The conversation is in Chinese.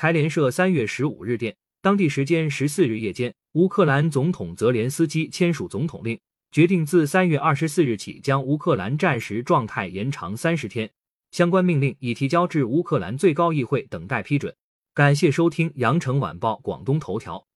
财联社三月十五日电当地时间十四日夜间乌克兰总统泽连斯基签署总统令决定自三月二十四日起将乌克兰战时状态延长三十天。相关命令已提交至乌克兰最高议会等待批准。感谢收听羊城晚报广东头条。